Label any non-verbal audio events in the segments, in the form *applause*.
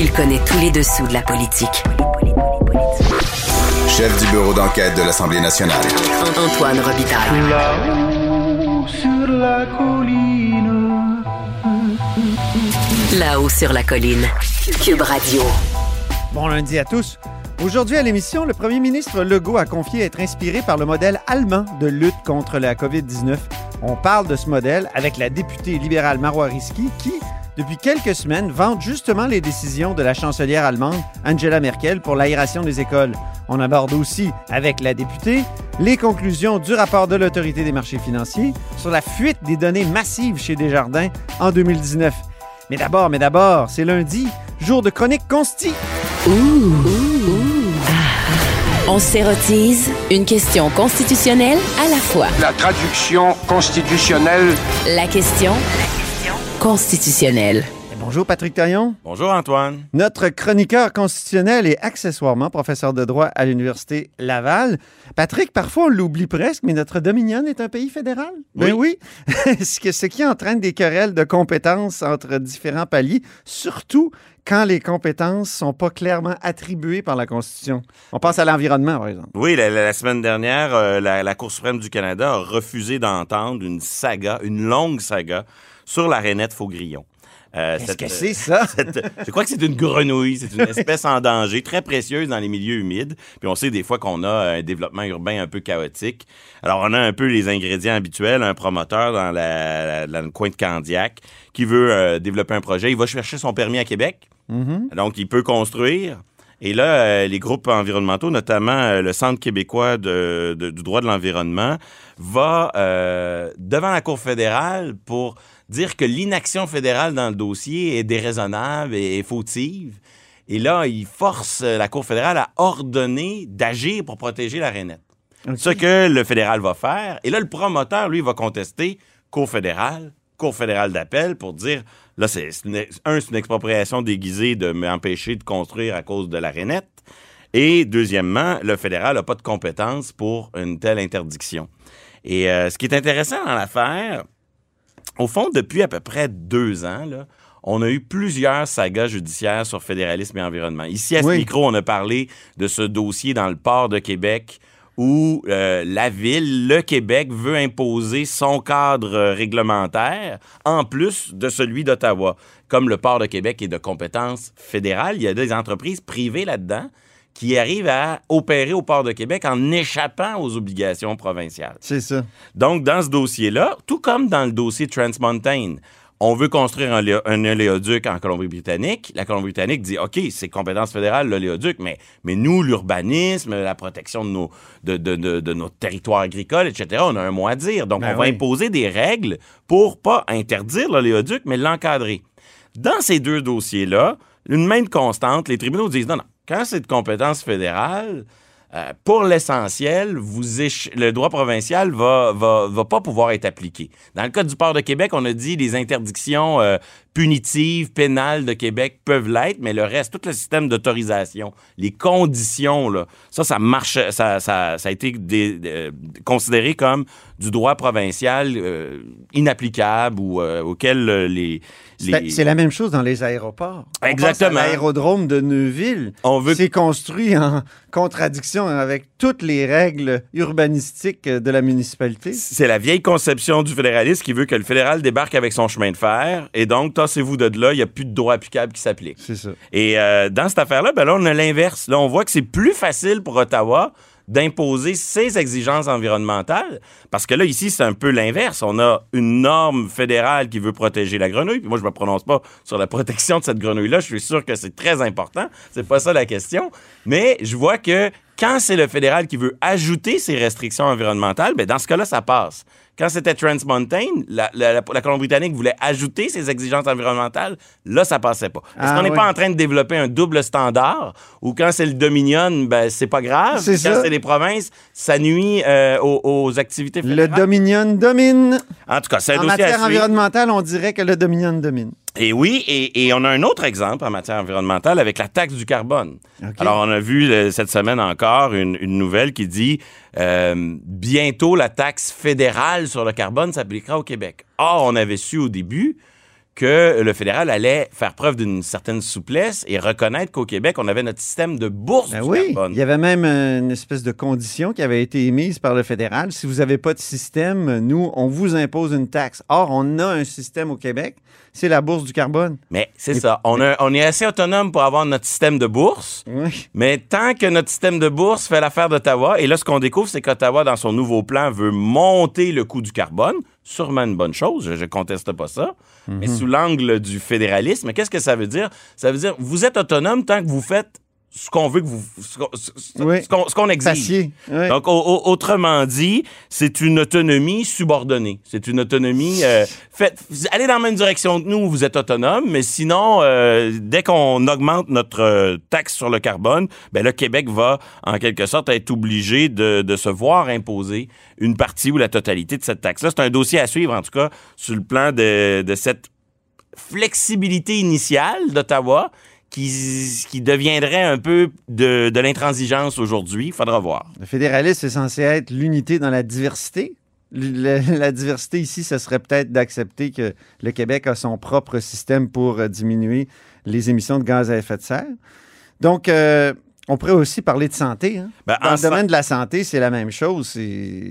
Il connaît tous les dessous de la politique. Chef du bureau d'enquête de l'Assemblée nationale. Antoine Robitaille. Là-haut sur la colline. Là-haut sur la colline. Cube Radio. Bon lundi à tous. Aujourd'hui à l'émission, le premier ministre Legault a confié être inspiré par le modèle allemand de lutte contre la COVID-19. On parle de ce modèle avec la députée libérale Marois Risky qui, depuis quelques semaines, vante justement les décisions de la chancelière allemande Angela Merkel pour l'aération des écoles. On aborde aussi, avec la députée, les conclusions du rapport de l'autorité des marchés financiers sur la fuite des données massives chez Desjardins en 2019. Mais d'abord, mais d'abord, c'est lundi, jour de chronique consti. On s'érotise une question constitutionnelle à la fois. La traduction constitutionnelle. La question constitutionnelle. Bonjour Patrick Taillon. Bonjour Antoine. Notre chroniqueur constitutionnel et accessoirement professeur de droit à l'Université Laval. Patrick, parfois on l'oublie presque, mais notre Dominion est un pays fédéral. Ben oui. *laughs* ce, que- ce qui entraîne des querelles de compétences entre différents paliers, surtout quand les compétences sont pas clairement attribuées par la Constitution. On pense à l'environnement, par exemple. Oui, la, la- la semaine dernière, euh, la, la Cour suprême du Canada a refusé d'entendre une saga, une longue saga sur la rainette Faugrillon. Euh, Qu'est-ce que c'est ça? *laughs* cette- je crois que c'est une grenouille, c'est une espèce en danger, très précieuse dans les milieux humides. Puis on sait des fois qu'on a un développement urbain un peu chaotique. Alors on a un peu les ingrédients habituels, un promoteur dans, la, la- dans le coin de Candiac qui veut euh, développer un projet. Il va chercher son permis à Québec, donc il peut construire. Et là, euh, les groupes environnementaux, notamment euh, le Centre québécois de- de- du droit de l'environnement, va euh, devant la Cour fédérale pour dire que l'inaction fédérale dans le dossier est déraisonnable et, et fautive. Et là, il force euh, la Cour fédérale à ordonner d'agir pour protéger la rainette. Ce que le fédéral va faire. Et là, le promoteur, lui, va contester Cour fédérale, Cour fédérale d'appel pour dire, là, c'est un, c'est une expropriation déguisée de m'empêcher de construire à cause de la rainette. Et deuxièmement, le fédéral n'a pas de compétence pour une telle interdiction. Et euh, ce qui est intéressant dans l'affaire, au fond, depuis à peu près deux ans, là, on a eu plusieurs sagas judiciaires sur fédéralisme et environnement. Ici, à ce Oui. micro, on a parlé de ce dossier dans le port de Québec où euh, la ville, le Québec, veut imposer son cadre euh, réglementaire en plus de celui d'Ottawa. Comme le port de Québec est de compétence fédérale, il y a des entreprises privées là-dedans qui arrivent à opérer au port de Québec en échappant aux obligations provinciales. C'est ça. Donc, dans ce dossier-là, tout comme dans le dossier Trans Mountain, on veut construire un, un oléoduc en Colombie-Britannique. La Colombie-Britannique dit, OK, c'est compétence fédérale, l'oléoduc, mais, mais nous, l'urbanisme, la protection de nos, de, de, de, de agricoles, etc., on a un mot à dire. Donc, Ben on va imposer des règles pour pas interdire l'oléoduc, mais l'encadrer. Dans ces deux dossiers-là, une même constante, les tribunaux disent, non, non, quand c'est de compétence fédérale, euh, pour l'essentiel, le droit provincial va, va, va pas pouvoir être appliqué. Dans le cas du port de Québec, on a dit les interdictions euh, punitives, pénales de Québec peuvent l'être, mais le reste, tout le système d'autorisation, les conditions, là, ça, ça marche, ça, ça, ça a été dé- euh, considéré comme du droit provincial euh, inapplicable ou euh, auquel euh, les, C'est les- c'est la même chose dans les aéroports. Exactement. L'aérodrome de Neuville, On veut- c'est construit en contradiction avec toutes les règles urbanistiques de la municipalité. C'est la vieille conception du fédéralisme qui veut que le fédéral débarque avec son chemin de fer et donc, tassez-vous de là, il n'y a plus de droit applicable qui s'applique. C'est ça. Et euh, dans cette affaire-là, ben là, on a l'inverse. Là, on voit que c'est plus facile pour Ottawa d'imposer ses exigences environnementales. Parce que là, ici, c'est un peu l'inverse. On a une norme fédérale qui veut protéger la grenouille. Puis moi, je me prononce pas sur la protection de cette grenouille-là. Je suis sûr que c'est très important. C'est pas ça la question. Mais je vois que quand c'est le fédéral qui veut ajouter ses restrictions environnementales, ben dans ce cas-là, ça passe. Quand c'était Trans Mountain, la, la- la- la Colombie-Britannique voulait ajouter ses exigences environnementales. Là, ça passait pas. Est-ce Ah, qu'on n'est oui. pas en train de développer un double standard ou quand c'est le Dominion, ben, c'est pas grave. C'est quand ça. c'est les provinces, ça nuit euh, aux, aux activités Le. Dominion domine. En tout cas, c'est un En dossier matière environnementale, on dirait que le Dominion domine. Et oui, et, et on a un autre exemple en matière environnementale avec la taxe du carbone. Alors, on a vu euh, cette semaine encore une, une nouvelle qui dit euh, bientôt la taxe fédérale sur le carbone s'appliquera au Québec. Or, on avait su au début que le fédéral allait faire preuve d'une certaine souplesse et reconnaître qu'au Québec, on avait notre système de bourse Ben du oui, carbone. il y avait même une espèce de condition qui avait été émise par le fédéral. Si vous n'avez pas de système, nous, on vous impose une taxe. Or, on a un système au Québec, c'est la bourse du carbone. Mais c'est Et- ça. On, a- on est assez autonome pour avoir notre système de bourse. Oui. Mais tant que notre système de bourse fait l'affaire d'Ottawa, et là, ce qu'on découvre, c'est qu'Ottawa, dans son nouveau plan, veut monter le coût du carbone. Sûrement une bonne chose, je, je conteste pas ça. Mais Mhm. sous l'angle du fédéralisme, qu'est-ce que ça veut dire? Ça veut dire, vous êtes autonome tant que vous faites ce qu'on veut que vous. ce qu'on- Oui. exige. Oui. Donc, au- au- autrement dit, c'est une autonomie subordonnée. C'est une autonomie. euh, faites, allez dans la même direction que nous, vous êtes autonome, mais sinon, euh, dès qu'on augmente notre euh, taxe sur le carbone, ben le Québec va, en quelque sorte, être obligé de, de se voir imposer une partie ou la totalité de cette taxe-là. C'est un dossier à suivre, en tout cas, sur le plan de, de cette flexibilité initiale d'Ottawa qui, qui deviendrait un peu de, de l'intransigeance aujourd'hui. Il faudra voir. Le fédéralisme est censé être l'unité dans la diversité. La diversité ici, ce serait peut-être d'accepter que le Québec a son propre système pour euh, diminuer les émissions de gaz à effet de serre. Donc, euh, on pourrait aussi parler de santé. hein. Ben, Dans le domaine de la santé, c'est la même chose.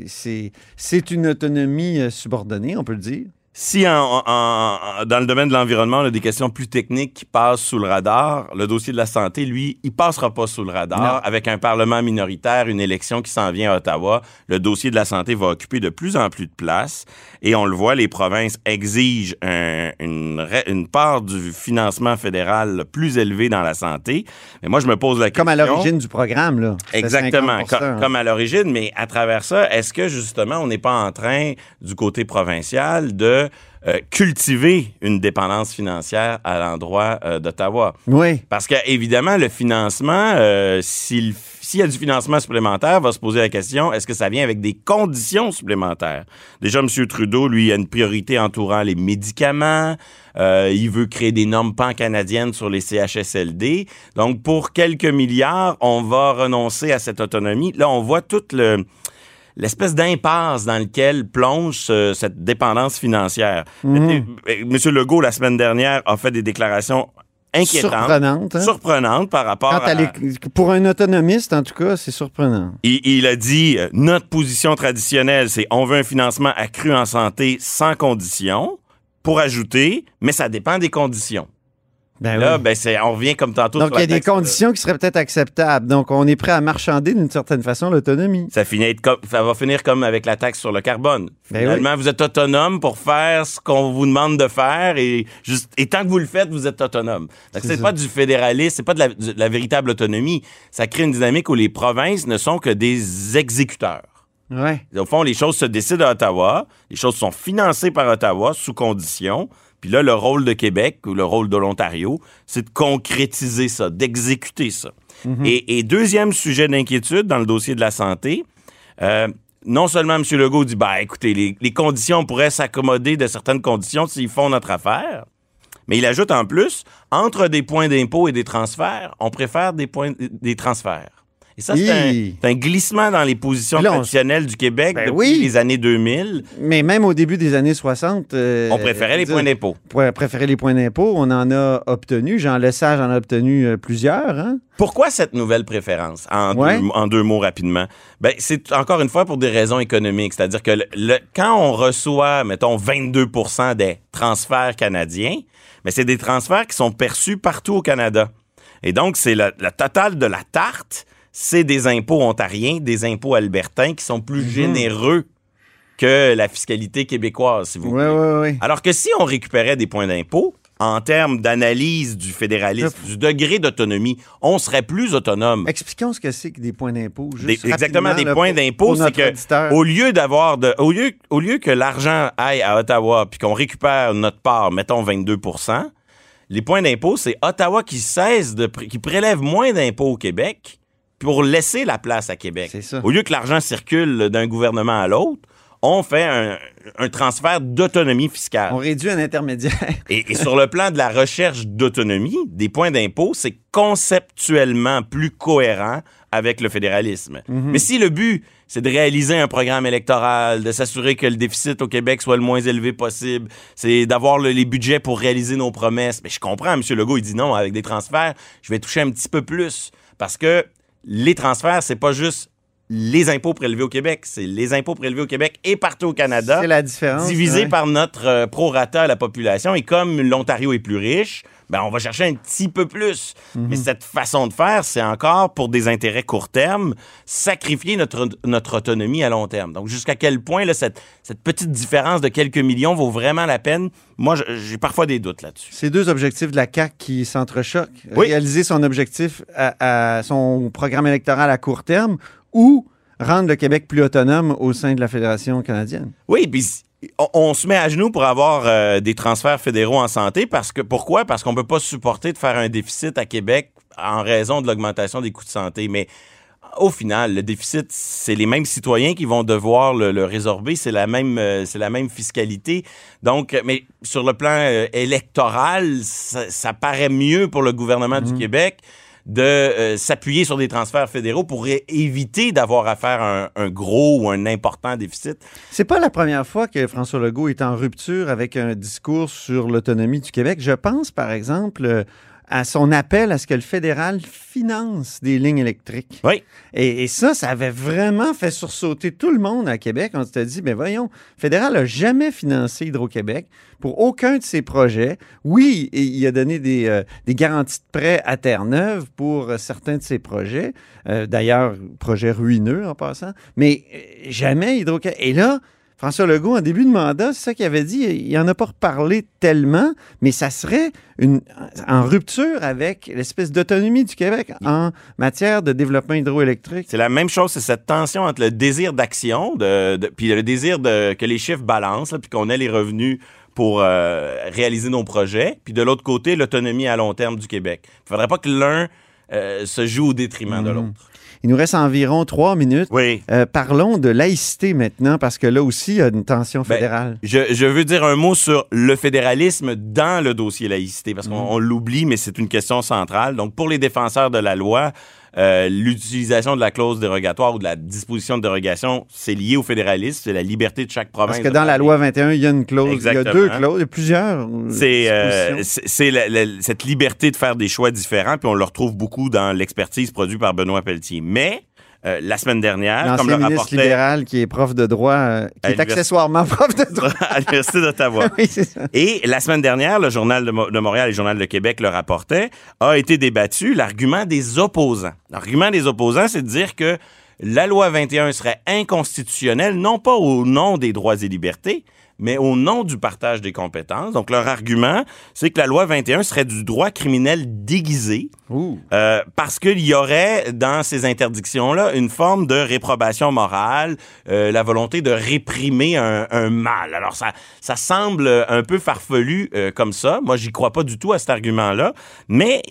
C'est une autonomie euh, subordonnée, on peut le dire. Si en- en- en- dans le domaine de l'environnement, on a des questions plus techniques qui passent sous le radar, le dossier de la santé, lui, il passera pas sous le radar. Non. Avec un Parlement minoritaire, une élection qui s'en vient à Ottawa, le dossier de la santé va occuper de plus en plus de place. Et on le voit, les provinces exigent un- une, une part du financement fédéral plus élevé dans la santé. Mais moi, je me pose la question... Comme à l'origine du programme, là. Exactement, 50%, co- hein. comme à l'origine, mais à travers ça, est-ce que justement on n'est pas en train, du côté provincial, de euh, cultiver une dépendance financière à l'endroit euh, d'Ottawa? Oui. Parce que évidemment, le financement, euh, s'il s'il y a du financement supplémentaire, va se poser la question, est-ce que ça vient avec des conditions supplémentaires? Déjà, M. Trudeau, lui, a une priorité entourant les médicaments. Euh, il veut créer des normes pan-canadiennes sur les CHSLD. Donc, pour quelques milliards, on va renoncer à cette autonomie. Là, on voit toute le l'espèce d'impasse dans lequel plonge ce- cette dépendance financière. Mhm. Monsieur Legault, la semaine dernière, a fait des déclarations inquiétantes. Surprenante. hein? Surprenante par rapport Quand à... Pour un autonomiste, en tout cas, c'est surprenant. Il, il a dit, euh, notre position traditionnelle, c'est on veut un financement accru en santé sans condition, pour ajouter, mais ça dépend des conditions. Ben Là, oui. ben, c'est, on revient comme tantôt Donc, il y a des conditions qui seraient peut-être acceptables. Donc, on est prêt à marchander d'une certaine façon l'autonomie. Ça, finit être comme- ça va finir comme avec la taxe sur le carbone. Ben Finalement, vous êtes autonome pour faire ce qu'on vous demande de faire et, juste, et tant que vous le faites, vous êtes autonome. Donc, C'est pas du fédéralisme, c'est pas de la, de la véritable autonomie. Ça crée une dynamique où les provinces ne sont que des exécuteurs. Ouais. Au fond, les choses se décident à Ottawa, les choses sont financées par Ottawa sous condition. Puis là, le rôle de Québec ou le rôle de l'Ontario, c'est de concrétiser ça, d'exécuter ça. et, et deuxième sujet d'inquiétude dans le dossier de la santé, euh, non seulement M. Legault dit, bah écoutez, les, les conditions pourraient s'accommoder de certaines conditions s'ils font notre affaire, mais il ajoute en plus, entre des points d'impôt et des transferts, on préfère des points des transferts. Et ça, c'est un, Hi. c'est un glissement dans les positions Là, on- traditionnelles du Québec Ben depuis oui. les années 2000. Mais même au début des années 60... euh, On préférait les je veux points dire, d'impôt. pour préférer les points d'impôt, on en a obtenu. Jean Lesage en a obtenu euh, plusieurs. Hein? Pourquoi cette nouvelle préférence? En, Ouais. deux, en deux mots rapidement? Ben, c'est encore une fois pour des raisons économiques. C'est-à-dire que le- le- quand on reçoit, mettons, 22% des transferts canadiens, mais c'est des transferts qui sont perçus partout au Canada. Et donc, c'est la, la totale de la tarte, c'est des impôts ontariens, des impôts albertains qui sont plus généreux que la fiscalité québécoise, si vous voulez. oui, oui. Alors que si on récupérait des points d'impôt, en termes d'analyse du fédéralisme, du degré d'autonomie, on serait plus autonome. Expliquons ce que c'est que des points d'impôt. Exactement, des là, points d'impôt, c'est que auditeur. au lieu d'avoir de, au lieu, au lieu que l'argent aille à Ottawa puis qu'on récupère notre part, mettons 22% les points d'impôt, c'est Ottawa qui cesse de, qui prélève moins d'impôts au Québec pour laisser la place à Québec. C'est ça. Au lieu que l'argent circule d'un gouvernement à l'autre, on fait un, un transfert d'autonomie fiscale. On réduit un intermédiaire. *laughs* Et, et sur le plan de la recherche d'autonomie, des points d'impôt, c'est conceptuellement plus cohérent avec le fédéralisme. Mais si le but, c'est de réaliser un programme électoral, de s'assurer que le déficit au Québec soit le moins élevé possible, c'est d'avoir le- les budgets pour réaliser nos promesses. Mais je comprends, M. Legault, il dit non, avec des transferts, je vais toucher un petit peu plus. Parce que les transferts, c'est pas juste les impôts prélevés au Québec, c'est les impôts prélevés au Québec et partout au Canada C'est la différence. divisé ouais. par notre euh, prorata à la population. Et comme l'Ontario est plus riche, ben on va chercher un petit peu plus. Mhm. Mais cette façon de faire, c'est encore pour des intérêts court terme, sacrifier notre, notre autonomie à long terme. Donc, jusqu'à quel point là, cette, cette petite différence de quelques millions vaut vraiment la peine? Moi, j'ai parfois des doutes là-dessus. C'est deux objectifs de la CAQ qui s'entrechoquent. Oui. Réaliser son objectif à, à son programme électoral à court terme ou rendre le Québec plus autonome au sein de la Fédération canadienne. Oui, puis on, on se met à genoux pour avoir euh, des transferts fédéraux en santé parce que pourquoi? Parce qu'on peut pas supporter de faire un déficit à Québec en raison de l'augmentation des coûts de santé, mais au final, le déficit, c'est les mêmes citoyens qui vont devoir le, le résorber, c'est la même, euh, c'est la même fiscalité. Donc, euh, mais sur le plan euh, électoral, ça, ça paraît mieux pour le gouvernement du Québec de euh, s'appuyer sur des transferts fédéraux pour éviter d'avoir à faire un, un gros ou un important déficit. C'est pas la première fois que François Legault est en rupture avec un discours sur l'autonomie du Québec. Je pense, par exemple, euh, à son appel à ce que le fédéral finance des lignes électriques. Oui. Et, et ça, ça avait vraiment fait sursauter tout le monde à Québec. On s'était dit, ben voyons, le fédéral n'a jamais financé Hydro-Québec pour aucun de ses projets. Oui, il a donné des, euh, des garanties de prêt à Terre-Neuve pour euh, certains de ses projets. Euh, D'ailleurs, projet ruineux en passant. Mais jamais Hydro-Québec. Et là, François Legault, en début de mandat, c'est ça qu'il avait dit, il n'en a pas reparlé tellement, mais ça serait une, en rupture avec l'espèce d'autonomie du Québec en matière de développement hydroélectrique. C'est la même chose, c'est cette tension entre le désir d'action, de, de- puis le désir de, que les chiffres balancent, là, puis qu'on ait les revenus pour euh, réaliser nos projets, puis de l'autre côté, l'autonomie à long terme du Québec. Il ne faudrait pas que l'un euh, se joue au détriment de Mhm. l'autre. Il nous reste environ trois minutes. Oui. Euh, parlons de laïcité maintenant, parce que là aussi, il y a une tension Ben, fédérale. Je, je veux dire un mot sur le fédéralisme dans le dossier laïcité, parce qu'on on l'oublie, mais c'est une question centrale. Donc, pour les défenseurs de la loi, euh, l'utilisation de la clause dérogatoire ou de la disposition de dérogation, c'est lié au fédéralisme, c'est la liberté de chaque province. Parce que dans la loi 21, il y a une clause. Il y a deux clauses, il y a plusieurs. C'est euh, cette liberté de faire des choix différents, puis on le retrouve beaucoup dans l'expertise produite par Benoît Pelletier. Mais euh, la semaine dernière, comme le ministre rapportait libéral qui est prof de droit, euh, qui est accessoirement *laughs* prof de *laughs* droit. à l'Université d'Ottawa. *laughs* oui, c'est ça. Et la semaine dernière, le Journal de, Mo- de Montréal et le Journal de Québec le rapportaient, a été débattu l'argument des opposants. L'argument des opposants, c'est de dire que la loi 21 serait inconstitutionnelle, non pas au nom des droits et libertés, mais au nom du partage des compétences. Donc, leur argument, c'est que la loi 21 serait du droit criminel déguisé, euh, parce qu'il y aurait dans ces interdictions-là une forme de réprobation morale, euh, la volonté de réprimer un, un mal. Alors ça, ça semble un peu farfelu euh, comme ça. Moi, j'y crois pas du tout à cet argument-là, mais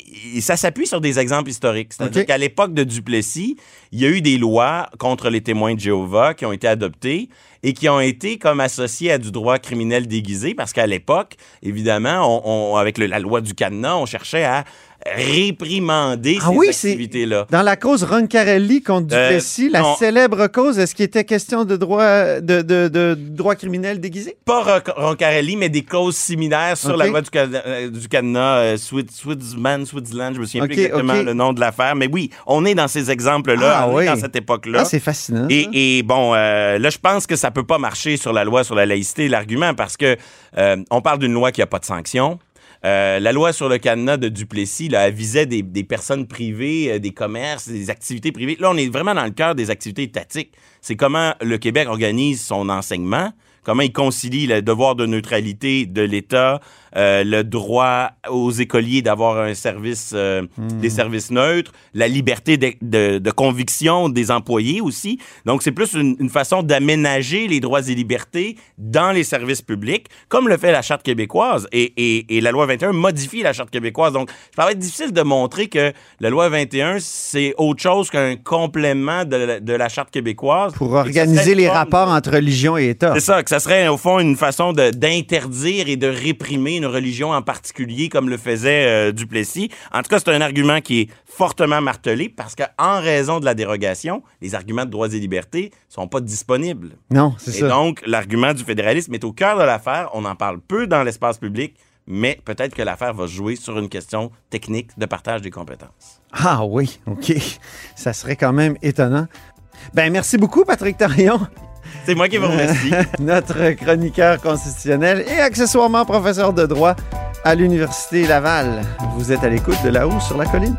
ça s'appuie sur des exemples historiques. C'est-à-dire qu'à l'époque de Duplessis, il y a eu des lois contre les témoins de Jéhovah qui ont été adoptées et qui ont été comme associées à du droit criminel déguisé parce qu'à l'époque, évidemment, avec la loi du cadenas, on cherchait à réprimander Ah ces oui, activités-là. Dans la cause Roncarelli contre Euh, Duplessis, la célèbre cause, est-ce qu'il était question de droit, de, de, de droit criminel déguisé? Pas Ron- Roncarelli, mais des clauses similaires sur la loi du, euh, du cadenas, euh, Switzman, Switzerland, je me souviens plus exactement le nom de l'affaire, mais oui, on est dans ces exemples-là, Ah on est oui. dans cette époque-là. Ah, c'est fascinant. Et, et bon, euh, là, je pense que ça peut pas marcher sur la loi sur la laïcité, l'argument, parce que euh, on parle d'une loi qui a pas de sanction. Euh, la loi sur le cadenas de Duplessis elle visait des, des personnes privées, euh, des commerces, des activités privées. Là, on est vraiment dans le cœur des activités étatiques. C'est comment le Québec organise son enseignement, comment il concilie le devoir de neutralité de l'État, euh, le droit aux écoliers d'avoir un service, euh, des services neutres, la liberté de, de- de conviction des employés aussi. Donc, c'est plus une, une façon d'aménager les droits et libertés dans les services publics, comme le fait la Charte québécoise. Et, et- et la loi 21 modifie la Charte québécoise. Donc, ça va être difficile de montrer que la loi 21, c'est autre chose qu'un complément de la, de la Charte québécoise. Pour organiser les forme- rapports entre religion et État. c'est ça, que ça serait au fond une façon d'interdire et de réprimer une religion en particulier comme le faisait euh, Duplessis. En tout cas, c'est un argument qui est fortement martelé parce qu'en raison de la dérogation, les arguments de droits et libertés sont pas disponibles. Non, c'est Et ça. donc, l'argument du fédéralisme est au cœur de l'affaire. On en parle peu dans l'espace public, mais peut-être que l'affaire va jouer sur une question technique de partage des compétences. Ah oui, OK. Ça serait quand même étonnant. Ben, merci beaucoup, Patrick Tarion, C'est moi qui vous remercie. *laughs* notre chroniqueur constitutionnel et accessoirement professeur de droit à l'Université Laval. Vous êtes à l'écoute de là-haut sur la colline.